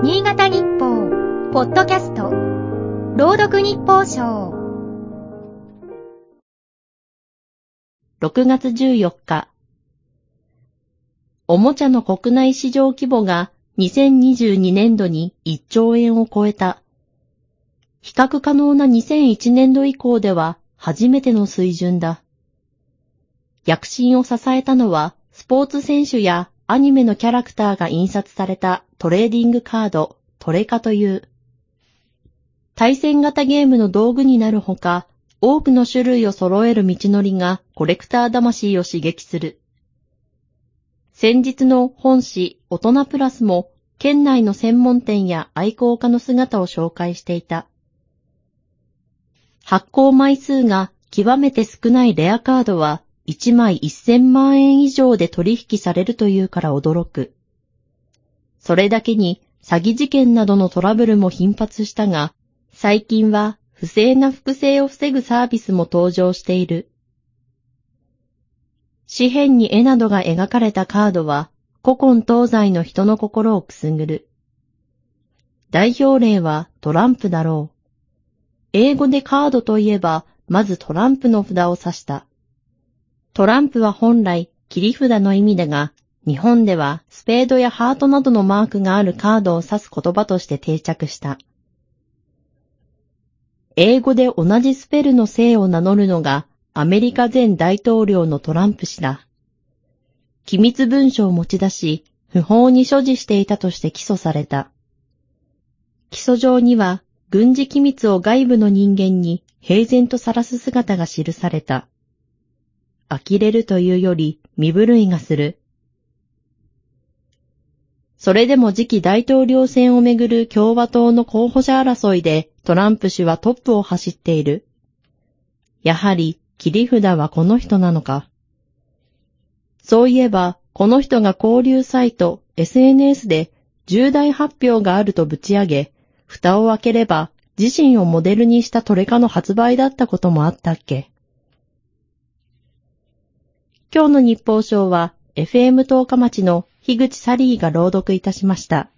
新潟日報、ポッドキャスト、朗読日報賞。6月14日。おもちゃの国内市場規模が2022年度に1兆円を超えた。比較可能な2001年度以降では初めての水準だ。躍進を支えたのはスポーツ選手やアニメのキャラクターが印刷されたトレーディングカード、トレカという。対戦型ゲームの道具になるほか、多くの種類を揃える道のりがコレクター魂を刺激する。先日の本誌大人プラスも県内の専門店や愛好家の姿を紹介していた。発行枚数が極めて少ないレアカードは1枚1000万円以上で取引されるというから驚く。それだけに詐欺事件などのトラブルも頻発したが、最近は不正な複製を防ぐサービスも登場している。紙幣に絵などが描かれたカードは、古今東西の人の心をくすぐる。代表例はトランプだろう。英語でカードといえば、まずトランプの札を指した。トランプは本来切り札の意味だが、日本ではスペードやハートなどのマークがあるカードを指す言葉として定着した。英語で同じスペルの姓を名乗るのがアメリカ前大統領のトランプ氏だ。機密文書を持ち出し、不法に所持していたとして起訴された。起訴状には軍事機密を外部の人間に平然とさらす姿が記された。呆れるというより身震いがする。それでも次期大統領選をめぐる共和党の候補者争いでトランプ氏はトップを走っている。やはり切り札はこの人なのか。そういえば、この人が交流サイト SNS で重大発表があるとぶち上げ、蓋を開ければ自身をモデルにしたトレカの発売だったこともあったっけ。今日の日報賞は FM 十日町の樋口サリーが朗読いたしました。